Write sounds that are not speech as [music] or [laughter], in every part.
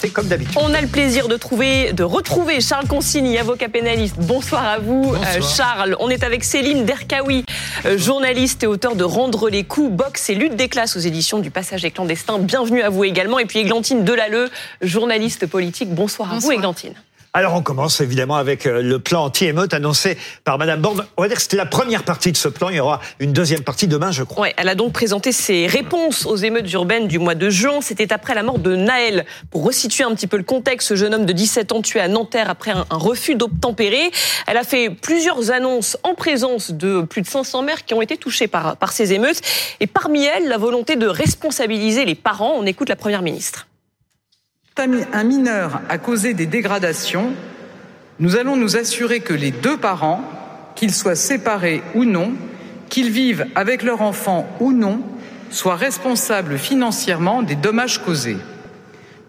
C'est comme d'habitude. On a le plaisir de trouver, de retrouver Charles Consigny, avocat pénaliste. Bonsoir à vous, euh, Charles. On est avec Céline Derkaoui, euh, journaliste et auteur de Rendre les coups, boxe et lutte des classes aux éditions du Passage des clandestins. Bienvenue à vous également. Et puis Églantine Delalleux, journaliste politique. Bonsoir, à vous, Églantine. Alors on commence évidemment avec euh, le plan anti-émeute annoncé par Madame Borne. On va dire que c'était la première partie de ce plan. Il y aura une deuxième partie demain, je crois. Ouais, elle a donc présenté ses réponses aux émeutes urbaines du mois de juin. C'était après la mort de Naël. Pour resituer un petit peu le contexte, ce jeune homme de 17 ans tué à Nanterre après un, refus d'obtempérer. Elle a fait plusieurs annonces en présence de plus de 500 mères qui ont été touchées par, par ces émeutes. Et parmi elles, la volonté de responsabiliser les parents. On écoute la Première ministre un mineur a causé des dégradations, nous allons nous assurer que les deux parents, qu'ils soient séparés ou non, qu'ils vivent avec leur enfant ou non, soient responsables financièrement des dommages causés.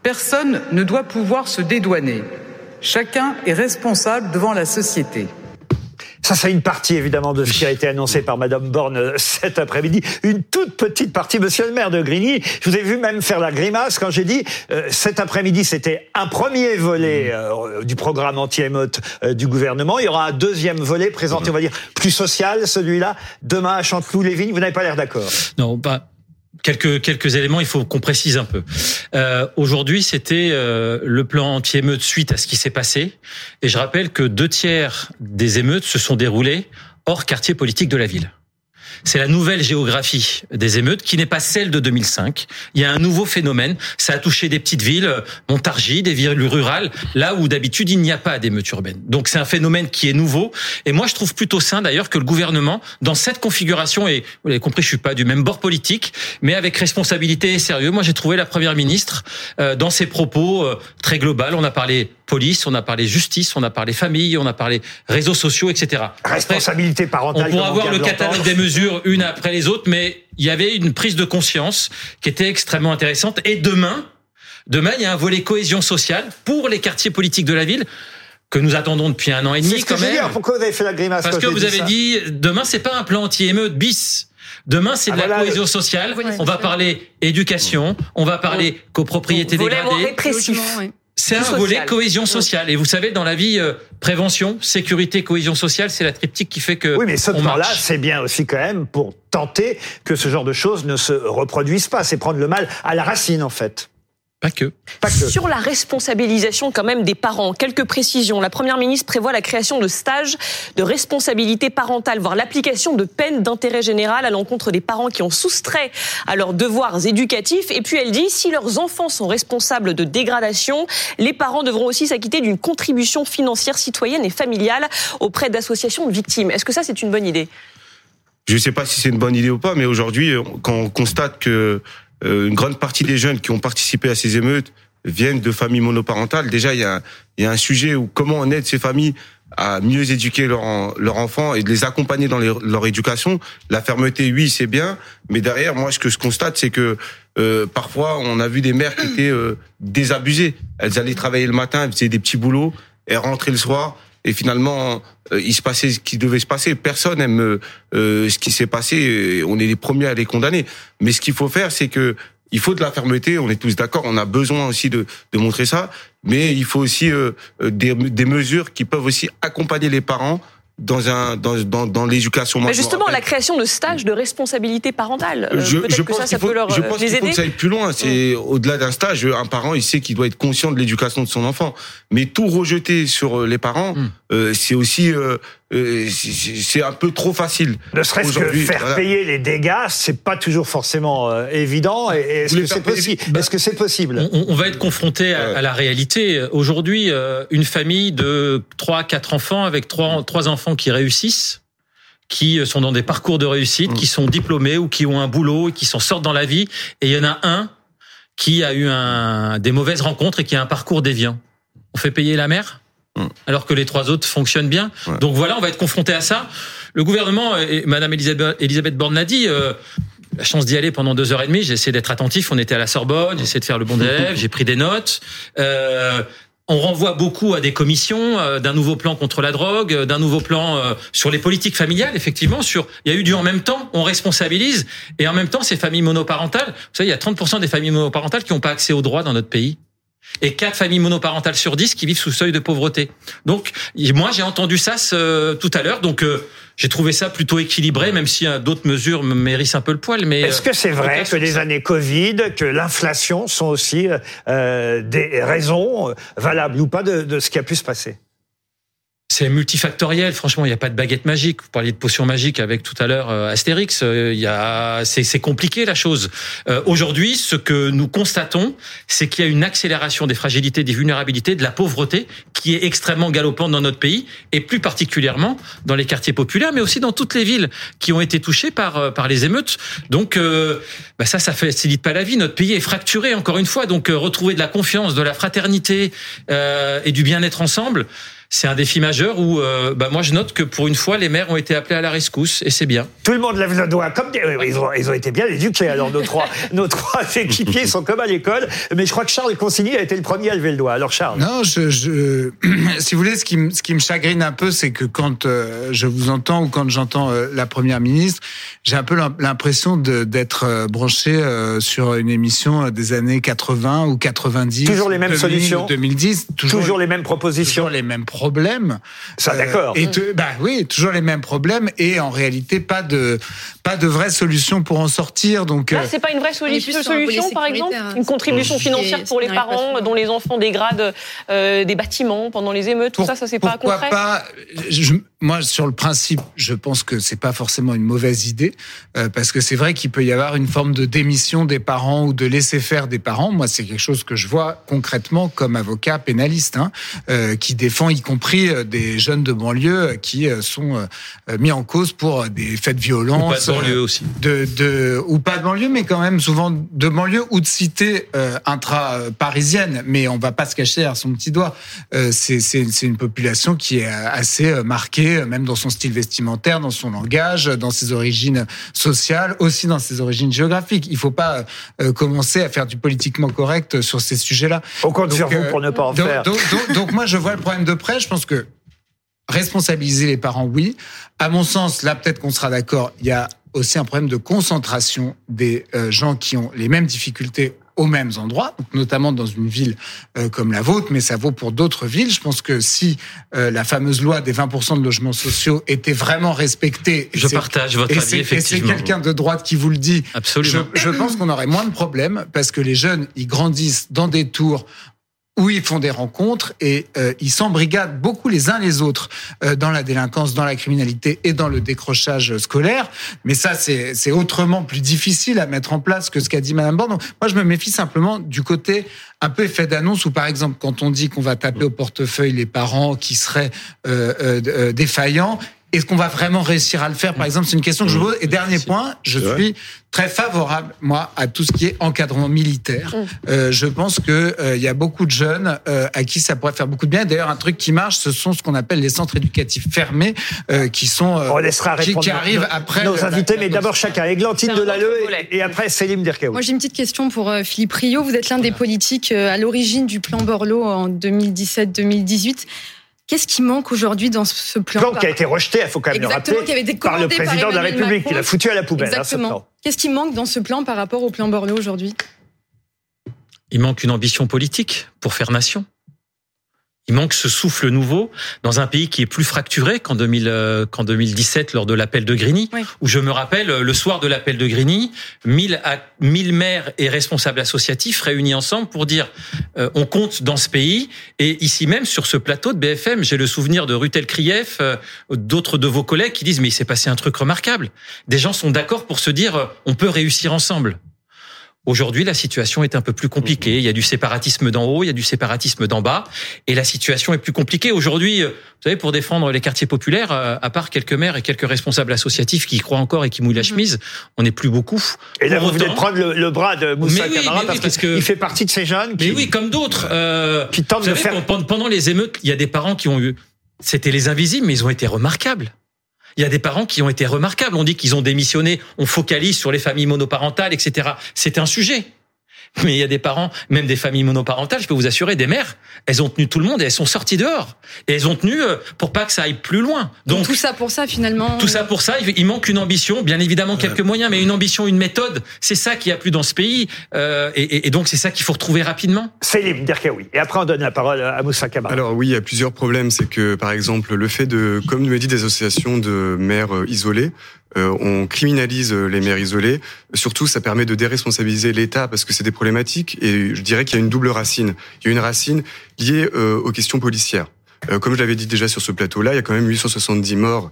Personne ne doit pouvoir se dédouaner. Chacun est responsable devant la société. Ça, c'est une partie évidemment de ce qui a été annoncé par Madame Borne euh, cet après-midi. Une toute petite partie. Monsieur le maire de Grigny, je vous ai vu même faire la grimace quand j'ai dit euh, cet après-midi, c'était un premier volet euh, du programme anti-émeute du gouvernement. Il y aura un deuxième volet présenté, on va dire, plus social, celui-là. Demain à Chanteloup-les-Vignes. Vous n'avez pas l'air d'accord? Non, pas quelques quelques éléments, il faut qu'on précise un peu. Euh, Aujourd'hui, c'était euh, le plan anti-émeute suite à ce qui s'est passé, et je rappelle que deux tiers des émeutes se sont déroulés hors quartier politique de la ville. C'est la nouvelle géographie des émeutes qui n'est pas celle de 2005. Il y a un nouveau phénomène. Ça a touché des petites villes, Montargis, des villes rurales, là où d'habitude il n'y a pas d'émeutes urbaines. Donc c'est un phénomène qui est nouveau. Et moi je trouve plutôt sain d'ailleurs que le gouvernement, dans cette configuration, et vous l'avez compris, je suis pas du même bord politique, mais avec responsabilité et sérieux. Moi j'ai trouvé la première ministre euh, dans ses propos euh, très global. On a parlé police, on a parlé justice, on a parlé famille, on a parlé réseaux sociaux, etc. Responsabilité parentale. On pourra avoir le catalogue des mesures une après les autres, mais il y avait une prise de conscience qui était extrêmement intéressante. Et demain, demain, il y a un volet cohésion sociale pour les quartiers politiques de la ville que nous attendons depuis un an et demi. quand même. Pourquoi vous avez fait la grimace Parce que vous avez dit demain, c'est pas un plan anti-émeute bis. Demain, c'est de ah, la cohésion sociale. On va parler éducation, on va parler copropriété dégradée. C'est un volet cohésion sociale. Et vous savez, dans la vie, euh, prévention, sécurité, cohésion sociale, c'est la triptyque qui fait que. Oui, mais ce plan-là, c'est bien aussi quand même pour tenter que ce genre de choses ne se reproduisent pas. C'est prendre le mal à la racine, en fait. Pas que. Sur la responsabilisation quand même des parents, quelques précisions. La Première ministre prévoit la création de stages de responsabilité parentale, voire l'application de peines d'intérêt général à l'encontre des parents qui ont soustrait à leurs devoirs éducatifs. Et puis elle dit, si leurs enfants sont responsables de dégradation, les parents devront aussi s'acquitter d'une contribution financière citoyenne et familiale auprès d'associations de victimes. Est-ce que ça, c'est une bonne idée? Je ne sais pas si c'est une bonne idée ou pas, mais aujourd'hui, quand on constate que une grande partie des jeunes qui ont participé à ces émeutes viennent de familles monoparentales. Déjà, il y a, y a un sujet où comment on aide ces familles à mieux éduquer leurs leur enfants et de les accompagner dans leur éducation. La fermeté, oui, c'est bien, mais derrière, moi, ce que je constate, c'est que euh, parfois, on a vu des mères qui étaient euh, désabusées. Elles allaient travailler le matin, elles faisaient des petits boulots, elles rentraient le soir, et finalement, euh, il se passait ce qui devait se passer. Personne aime euh, ce qui s'est passé. On est les premiers à les condamner. Mais ce qu'il faut faire, c'est que il faut de la fermeté. On est tous d'accord. On a besoin aussi de, de montrer ça. Mais il faut aussi euh, des, des mesures qui peuvent aussi accompagner les parents dans un dans dans, dans l'éducation. Mais justement, la création de stages de responsabilité parentale. Euh, je, je pense que ça, peut leur je pense qu'il faut que ça aille plus loin. C'est mm. au-delà d'un stage, un parent il sait qu'il doit être conscient de l'éducation de son enfant. Mais tout rejeter sur les parents, mm. euh, c'est aussi euh, euh, c'est un peu trop facile. Ne serait-ce que faire payer les dégâts, c'est pas toujours forcément euh, évident. Est-ce que c'est possible Est-ce que c'est possible? On, va être confronté à, la réalité. Aujourd'hui, euh, une famille de 3 quatre enfants avec trois trois enfants qui réussissent qui sont dans des parcours de réussite, qui sont diplômés ou qui ont un boulot et qui s'en sortent dans la vie. Et il y en a un qui a eu un, des mauvaises rencontres et qui a un parcours déviant. On fait payer la mère? Mm. alors que les trois autres fonctionnent bien. Donc voilà, on va être confronté à ça. Le gouvernement, et Madame Elisabeth, Borne l'a dit, euh, la chance d'y aller pendant deux heures et demie. J'ai essayé d'être attentif. On était à la Sorbonne, j'ai essayé de faire le bon élève, [laughs] j'ai pris des notes. Euh, on renvoie beaucoup à des commissions, euh, d'un nouveau plan contre la drogue, d'un nouveau plan sur les politiques familiales. Effectivement, sur il y a eu du en même temps. On responsabilise et en même temps ces familles monoparentales. Vous savez, il y a 30% des familles monoparentales qui n'ont pas accès aux droits dans notre pays. Et 4 familles monoparentales sur 10 qui vivent sous seuil de pauvreté. Donc, moi, j'ai entendu ça ce, tout à l'heure. Donc, euh, j'ai trouvé ça plutôt équilibré, même si euh, d'autres mesures me mérissent un peu le poil. Mais est-ce que c'est euh, vrai que les années Covid, que l'inflation sont aussi euh, des raisons valables ou pas de, de ce qui a pu se passer? C'est multifactoriel. Franchement, il n'y a pas de baguette magique. Vous parliez de potion magique avec tout à l'heure euh, Astérix. Euh, il y a, c'est compliqué la chose. Euh, aujourd'hui, ce que nous constatons, c'est qu'il y a une accélération des fragilités, des vulnérabilités, de la pauvreté qui est extrêmement galopante dans notre pays et plus particulièrement dans les quartiers populaires, mais aussi dans toutes les villes qui ont été touchées par par les émeutes. Donc, bah ça, ça facilite pas la vie. Notre pays est fracturé encore une fois. Donc, retrouver de la confiance, de la fraternité et du bien-être ensemble c'est un défi majeur où, euh, bah moi, je note que pour une fois, les maires ont été appelés à la rescousse et c'est bien. Tout le monde lève le doigt, comme des... ils, ont, ils ont été bien éduqués. Alors nos trois, [laughs] nos trois équipiers sont comme à l'école, mais je crois que Charles Consigny a été le premier à lever le doigt. Alors Charles. Non, je, je... [clears throat] si vous voulez, ce qui, me, ce qui me chagrine un peu, c'est que quand euh, je vous entends ou quand j'entends euh, la première ministre, j'ai un peu l'impression d'être branché sur une émission des années 80 ou 90. Toujours les mêmes solutions. 2010. Toujours, toujours les mêmes propositions. Toujours les mêmes problèmes. Ça, d'accord. et bah oui, toujours les mêmes problèmes et en réalité pas de pas de vraie solution pour en sortir. Donc Là, c'est pas une vraie solution, solution par exemple, une contribution financière pour les parents dont les enfants dégradent euh, des bâtiments pendant les émeutes. Tout ça, ça c'est pas concret. pas je, Moi, sur le principe, je pense que c'est pas forcément une mauvaise idée euh, parce que c'est vrai qu'il peut y avoir une forme de démission des parents ou de laisser faire des parents. Moi, c'est quelque chose que je vois concrètement comme avocat pénaliste hein, euh, qui défend y compris euh, des jeunes de banlieue qui euh, sont euh, mis en cause pour des faits de violence. Ou pas de banlieue aussi. De, de, ou pas de banlieue, mais quand même souvent de banlieue ou de cité intra-parisienne. Mais on va pas se cacher à son petit doigt. C'est une population qui est assez marquée, même dans son style vestimentaire, dans son langage, dans ses origines sociales, aussi dans ses origines géographiques. Il faut pas commencer à faire du politiquement correct sur ces sujets-là. Compte sur vous pour ne pas en faire. Donc, donc, donc, moi, je vois le problème de près je pense que responsabiliser les parents, oui. À mon sens, là, peut-être qu'on sera d'accord, il y a aussi un problème de concentration des euh, gens qui ont les mêmes difficultés aux mêmes endroits, notamment dans une ville euh, comme la vôtre, mais ça vaut pour d'autres villes. Je pense que si euh, la fameuse loi des 20% de logements sociaux était vraiment respectée, je partage votre avis effectivement. Et c'est quelqu'un de droite qui vous le dit. Absolument. Je, je pense qu'on aurait moins de problèmes parce que les jeunes, ils grandissent dans des tours où ils font des rencontres et euh, ils s'embrigadent beaucoup les uns les autres euh, dans la délinquance, dans la criminalité et dans le décrochage scolaire. Mais ça, c'est autrement plus difficile à mettre en place que ce qu'a dit Madame Borne. moi, je me méfie simplement du côté un peu effet d'annonce où, par exemple, quand on dit qu'on va taper au portefeuille les parents qui seraient euh, euh défaillants, est-ce qu'on va vraiment réussir à le faire? Par exemple, c'est une question que je vous pose. Et dernier point, je suis très favorable, moi, à tout ce qui est encadrement militaire. Mm. Euh, je pense que euh, il y a beaucoup de jeunes euh, à qui ça pourrait faire beaucoup de bien. D'ailleurs, un truc qui marche, ce sont ce qu'on appelle les centres éducatifs fermés, euh, qui sont On laissera qui, qui arrivent après nos invités, mais d'abord chacun. Églantine de Lalleux et, après Céline Derkaoui. Moi, j'ai une petite question pour Philippe Rio. Vous êtes l'un des politiques à l'origine du plan Borloo en 2017-2018. Qu'est-ce qui manque aujourd'hui dans ce plan Plan qui a été rejeté, il faut quand même le rappeler, qui avait été par le président de la République, qui l'a foutu à la poubelle. Hein, Exactement. Qu'est-ce qui manque dans ce plan par rapport au plan Borloo aujourd'hui? Il manque une ambition politique pour faire nation. Il manque ce souffle nouveau dans un pays qui est plus fracturé qu'en 2000, qu'en 2017 lors de l'appel de Grigny, où je me rappelle le soir de l'appel de Grigny, 1000 à 1000 maires et responsables associatifs réunis ensemble pour dire euh, on compte dans ce pays et ici même sur ce plateau de BFM, j'ai le souvenir de Rutel Krief, euh, d'autres de vos collègues qui disent mais il s'est passé un truc remarquable. Des gens sont d'accord pour se dire euh, on peut réussir ensemble. Aujourd'hui, la situation est un peu plus compliquée. Il y a du séparatisme d'en haut, il y a du séparatisme d'en bas, et la situation est plus compliquée. Aujourd'hui, euh, vous savez, pour défendre les quartiers populaires, euh, à part quelques maires et quelques responsables associatifs qui y croient encore et qui mouillent la mhm. chemise, on n'est plus beaucoup. Et là, vous venez de prendre le, bras de Moussa Camara parce, qu'il fait partie de ces jeunes. Qui... Mais oui, comme d'autres. Euh, qui tentent de faire. Pendant les émeutes, il y a des parents qui ont eu. C'était les invisibles, mais ils ont été remarquables. Il y a des parents qui ont été remarquables. On dit qu'ils ont démissionné, on focalise sur les familles monoparentales, etc. C'est un sujet. [laughs] Mais il y a des parents, même des familles monoparentales, je peux vous assurer, des mères, elles ont tenu tout le monde et elles sont sorties dehors. Et elles ont tenu euh, pour pas que ça aille plus loin. Donc tout ça pour ça finalement. Tout ça pour ça, il manque une ambition, bien évidemment quelques moyens, mais une ambition, une méthode. C'est ça qui a plus dans ce pays. Euh, et, et, donc c'est ça qu'il faut retrouver rapidement. Céline Derkaoui. Et après on donne la parole à Moussa Kamara. Alors oui, il y a plusieurs problèmes. C'est que par exemple le fait de, comme nous l'a dit, des associations de mères euh, isolées, euh, on criminalise les mères isolées. Surtout, ça permet de déresponsabiliser l'État parce que c'est des problématiques. Et je dirais qu'il y a une double racine. Il y a une racine liée euh, aux questions policières. Euh, comme je l'avais dit déjà sur ce plateau-là, il y a quand même 870 morts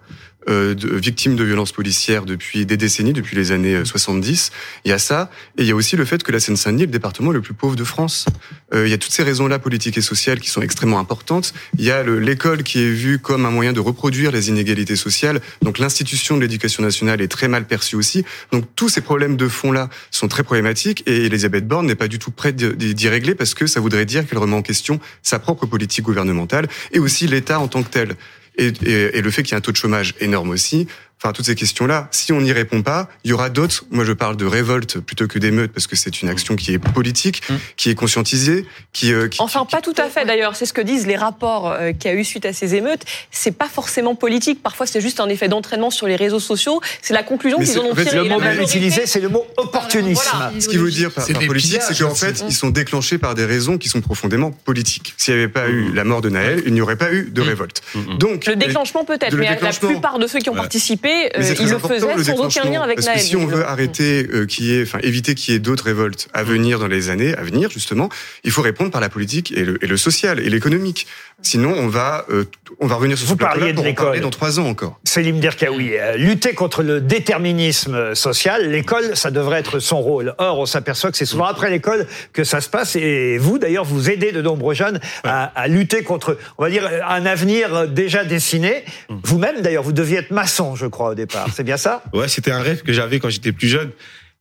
euh, de, victimes de violences policières depuis des décennies, depuis les années 70. Euh, il y a ça, et il y a aussi le fait que la Seine-Saint-Denis est le département le plus pauvre de France. Euh, il y a toutes ces raisons-là politiques et sociales qui sont extrêmement importantes. Il y a l'école qui est vue comme un moyen de reproduire les inégalités sociales. Donc l'institution de l'éducation nationale est très mal perçue aussi. Donc tous ces problèmes de fond-là sont très problématiques, et Elisabeth Borne n'est pas du tout prête d'y régler parce que ça voudrait dire qu'elle remet en question sa propre politique gouvernementale et aussi l'État en tant que tel. Et, le fait qu'il y ait un taux de chômage énorme aussi, Enfin, toutes ces questions-là, si on n'y répond pas, il y aura d'autres. Moi, je parle de révolte plutôt que d'émeute parce que c'est une action qui est politique, mmh. qui est conscientisée, qui, euh, enfin pas tout à fait d'ailleurs. C'est ce que disent les rapports euh, qu'il y a eu suite à ces émeutes. C'est pas forcément politique. Parfois, c'est juste un effet d'entraînement sur les réseaux sociaux. C'est la conclusion qu'ils en ont tirée. Le mot même utilisé, c'est le mot opportunisme. Ce qu'il veut dire par, politique, c'est qu'en fait, ils sont déclenchés par des raisons qui sont profondément politiques. S'il n'y avait pas eu la mort de Naël, il n'y aurait pas eu de mmh. révolte. Mmh. Donc le déclenchement peut-être, mais la plupart de ceux qui ont participé euh, il le faisait sans aucun lien avec parce Que si on veut arrêter, euh, qui enfin éviter qu'il y ait d'autres révoltes à venir dans les années à venir, justement, il faut répondre par la politique et le, et le social et l'économique. Sinon, on va, euh, on va revenir sur Vous ce parliez de l'école dans trois ans encore. Selim Derkaoui, euh, lutter contre le déterminisme social, l'école, ça devrait être son rôle. Or, on s'aperçoit que c'est souvent après l'école que ça se passe. Et vous, d'ailleurs, vous aidez de nombreux jeunes à, à, lutter contre, on va dire, un avenir déjà dessiné. Mm. Vous-même, d'ailleurs, vous deviez être maçon, je crois, au départ. C'est bien ça Ouais, c'était un rêve que j'avais quand j'étais plus jeune.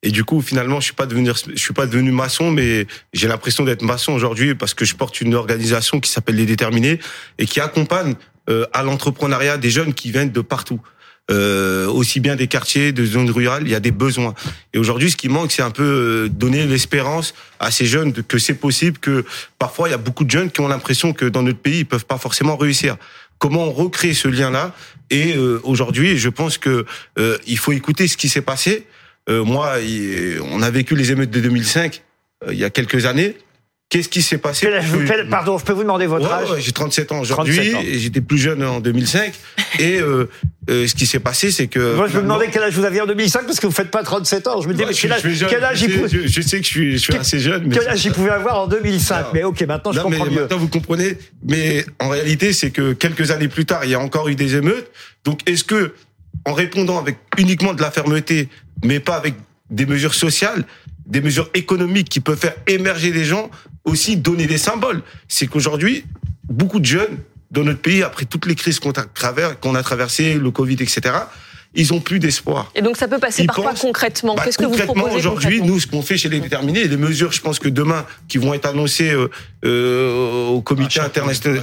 Et du coup, finalement, je suis pas devenu, je suis pas devenu maçon, mais j'ai l'impression d'être maçon aujourd'hui parce que je porte une organisation qui s'appelle Les Déterminés et qui accompagne euh, à l'entrepreneuriat des jeunes qui viennent de partout. Euh, aussi bien des quartiers, des zones rurales, il y a des besoins. Et aujourd'hui, ce qui manque, c'est un peu euh, donner l'espérance à ces jeunes que c'est possible, que parfois il y a beaucoup de jeunes qui ont l'impression que dans notre pays, ils peuvent pas forcément réussir. Comment on recrée ce lien-là Et euh, aujourd'hui, je pense que euh, il faut écouter ce qui s'est passé. Euh, moi, on a vécu les émeutes de 2005 il y a quelques années. Qu'est-ce qui s'est passé Pardon, je peux vous demander votre âge J'ai 37 ans aujourd'hui j'étais plus jeune en 2005. et euh, euh, ce qui s'est passé, c'est que... Moi, je me demandais quel âge vous aviez en 2005 parce que vous faites pas 37 ans. Je me disais, quel âge, quel âge je, pouvait... je, je, sais que je suis, je suis assez jeune. Mais quel âge il pouvait avoir en 2005 Mais ok, maintenant je comprends mais mieux. Maintenant vous comprenez. Mais en réalité, c'est que quelques années plus tard, il y a encore eu des émeutes. Donc est-ce que, en répondant avec uniquement de la fermeté, mais pas avec des mesures sociales, des mesures économiques qui peuvent faire émerger des gens, aussi donner des symboles. C'est qu'aujourd'hui, beaucoup de jeunes dans notre pays, après toutes les crises qu'on a, traversées, le Covid, etc., ils ont plus d'espoir. Et donc ça peut passer par quoi concrètement bah, Qu'est-ce que vous proposez aujourd'hui Nous, ce qu'on fait chez les déterminés, les mesures, je pense que demain, qui vont être annoncées euh, euh, au comité ah,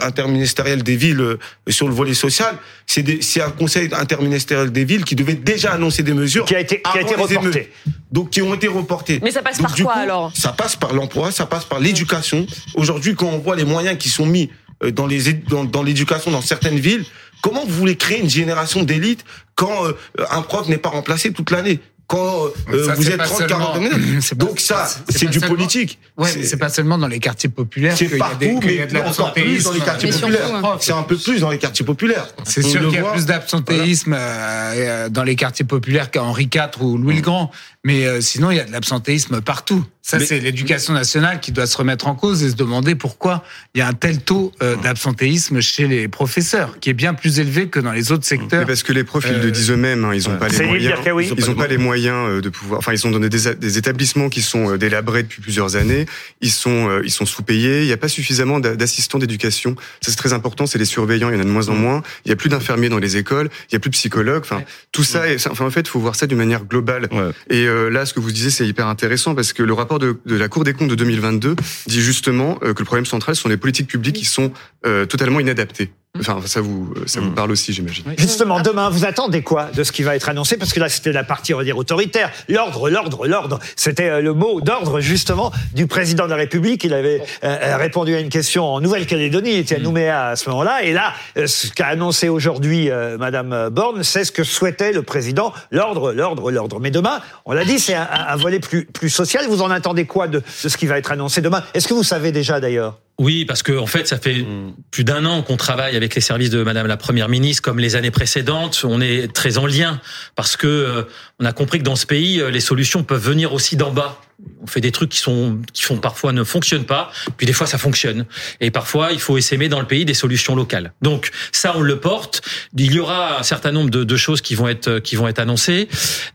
interministériel des villes euh, sur le volet social, c'est un conseil interministériel des villes qui devait déjà annoncer des mesures qui a été, qui a été reporté. Donc qui ont été reportées. Mais ça passe par quoi alors Ça passe par l'emploi, ça passe par l'éducation. Aujourd'hui, quand on voit les moyens qui sont mis euh, dans les dans, dans l'éducation dans certaines villes, Comment vous voulez créer une génération d'élite quand euh, un prof n'est pas remplacé toute l'année? Quand euh, vous êtes 30 40 minutes. Donc ça, c'est du politique. Ouais, mais c'est pas seulement dans les quartiers populaires y a des, mais encore plus dans les quartiers populaires. C'est un peu plus dans les quartiers populaires. C'est sûr qu'il y a plus d'absentéisme euh, dans les quartiers populaires qu'à Henri IV ou Louis le Grand. Mais euh, sinon, il y a de l'absentéisme partout. Ça, c'est l'éducation nationale qui doit se remettre en cause et se demander pourquoi il y a un tel taux euh, d'absentéisme chez les professeurs, qui est bien plus élevé que dans les autres secteurs. Mais parce que les profils le disent eux-mêmes, hein, ils n'ont pas les moyens. Ils n'ont pas les moyens de pouvoir. Enfin, ils sont dans des, des établissements qui sont délabrés depuis plusieurs années. Ils sont, ils sont sous-payés. Il n'y a pas suffisamment d'assistants d'éducation. Ça, c'est très important. C'est les surveillants. Il y en a de moins en moins. Il n'y a plus d'infirmiers dans les écoles. Il n'y a plus de psychologues. Enfin, tout ça. Est, enfin, en fait, il faut voir ça d'une manière globale. Et euh, là, ce que vous disiez, c'est hyper intéressant parce que le rapport de, de, la Cour des comptes de 2022 dit justement euh, que le problème central ce sont les politiques publiques qui sont euh, totalement inadaptées. Enfin, ça vous, ça vous parle aussi, j'imagine. Justement, demain, vous attendez quoi de ce qui va être annoncé? Parce que là, c'était la partie, on va dire, autoritaire. L'ordre, l'ordre, l'ordre. C'était euh, le mot d'ordre, justement, du président de la République. Il avait euh, euh, répondu à une question en Nouvelle-Calédonie. Il était à Nouméa à ce moment-là. Et là, ce qu'a annoncé aujourd'hui euh, Madame Borne, c'est ce que souhaitait le président. L'ordre, l'ordre, l'ordre. Mais demain, on l'a dit, c'est un, un volet plus, plus social. Vous en attendez quoi de, de ce qui va être annoncé demain? Est-ce que vous savez déjà, d'ailleurs? Oui, parce que en fait, ça fait plus d'un an qu'on travaille avec les services de Madame la Première ministre, comme les années précédentes. On est très en lien parce que euh, on a compris que dans ce pays, euh, les solutions peuvent venir aussi d'en bas. On fait des trucs qui sont qui font parfois ne fonctionnent pas, puis des fois ça fonctionne. Et parfois, il faut essaimer dans le pays des solutions locales. Donc ça, on le porte. Il y aura un certain nombre de, de choses qui vont être qui vont être annoncées.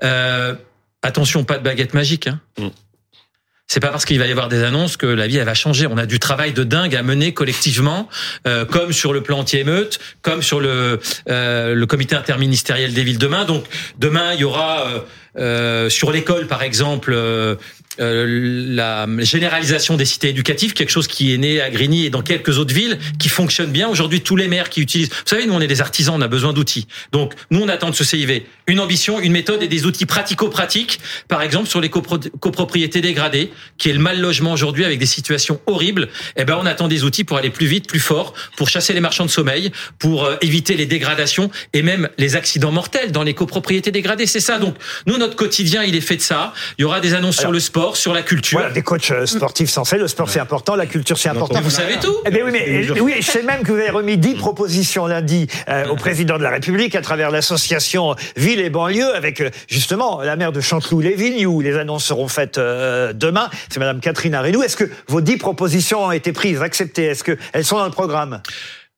Euh, attention, pas de baguette magique. Hein. C'est pas parce qu'il va y avoir des annonces que la vie elle va changer. On a du travail de dingue à mener collectivement, euh, comme sur le plan anti-émeute, comme sur le euh, le comité interministériel des villes demain. Donc demain il y aura euh, sur l'école par exemple. Euh, la généralisation des cités éducatives, quelque chose qui est né à Grigny et dans quelques autres villes, qui fonctionne bien. Aujourd'hui, tous les maires qui utilisent, vous savez, nous on est des artisans, on a besoin d'outils. Donc nous on attend de ce CIV une ambition, une méthode et des outils pratico-pratiques. Par exemple sur les copro- copropriétés dégradées, qui est le mal logement aujourd'hui avec des situations horribles. Eh ben on attend des outils pour aller plus vite, plus fort, pour chasser les marchands de sommeil, pour euh, éviter les dégradations et même les accidents mortels dans les copropriétés dégradées. C'est ça. Donc nous notre quotidien il est fait de ça. Il y aura des annonces sur le sport, sur la culture. Voilà, des coachs euh, sportifs censés. Le sport, c'est important. La culture, c'est important. Vous savez tout Eh bien oui, mais oui, je sais même que vous avez remis dix propositions lundi euh, au président de la République à travers l'association Ville et banlieue avec euh, justement la maire de Chanteloup-les-Vignes où les annonces seront faites euh, demain. C'est Madame Catherine Arenou. Est-ce que vos dix propositions ont été prises, acceptées? Est-ce que elles sont dans le programme?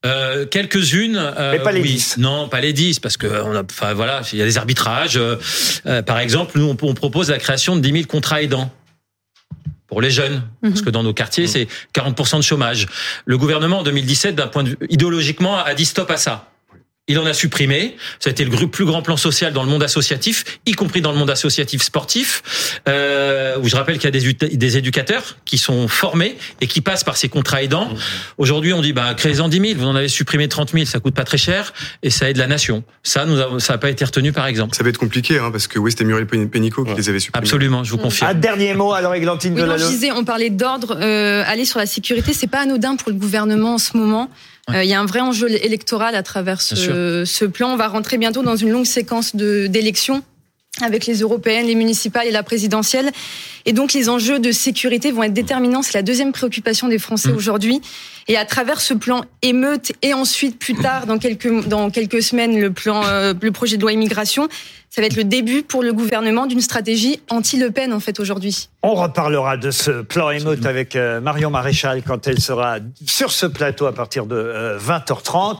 Euh, quelques-unes. euh, Mais pas les oui. 10. Non, pas les 10, parce que on a, enfin voilà, il y a des arbitrages. Euh, par exemple, nous on, on propose la création de 10 000 contrats aidants pour les jeunes, parce que dans nos quartiers c'est 40% de chômage. Le gouvernement en 2017, d'un point de vue idéologiquement, a dit stop à ça. Il en a supprimé. Ça a été le plus grand plan social dans le monde associatif, y compris dans le monde associatif sportif, euh, où je rappelle qu'il y a des, des éducateurs qui sont formés et qui passent par ces contrats aidants. Aujourd'hui, on dit, bah, créez-en 10 000, vous en avez supprimé 30 000, ça coûte pas très cher et ça aide la nation. Ça, nous avons, ça n'a pas été retenu, par exemple. Ça va être compliqué, hein, parce que oui, c'était Muriel Pénicaud qui les avait supprimés. Absolument, je vous Un confirme. dernier mot, alors Églantine Oui, non, je disais, on parlait d'ordre, euh, aller sur la sécurité, c'est pas anodin pour le gouvernement en ce moment. Euh, Il y a un vrai enjeu électoral à travers ce, ce plan. On va rentrer bientôt dans une longue séquence de- d'élections avec les européennes, les municipales et la présidentielle. Et donc les enjeux de sécurité vont être déterminants. C'est la deuxième préoccupation des Français Mmh. aujourd'hui. Et à travers ce plan émeute et ensuite plus tard, dans quelques dans quelques semaines, le plan, euh, le projet de loi immigration, ça va être le début pour le gouvernement d'une stratégie anti-Le Pen en fait aujourd'hui. On reparlera de ce plan émeute avec euh, Marion Maréchal quand elle sera sur ce plateau à partir de euh, 20h30.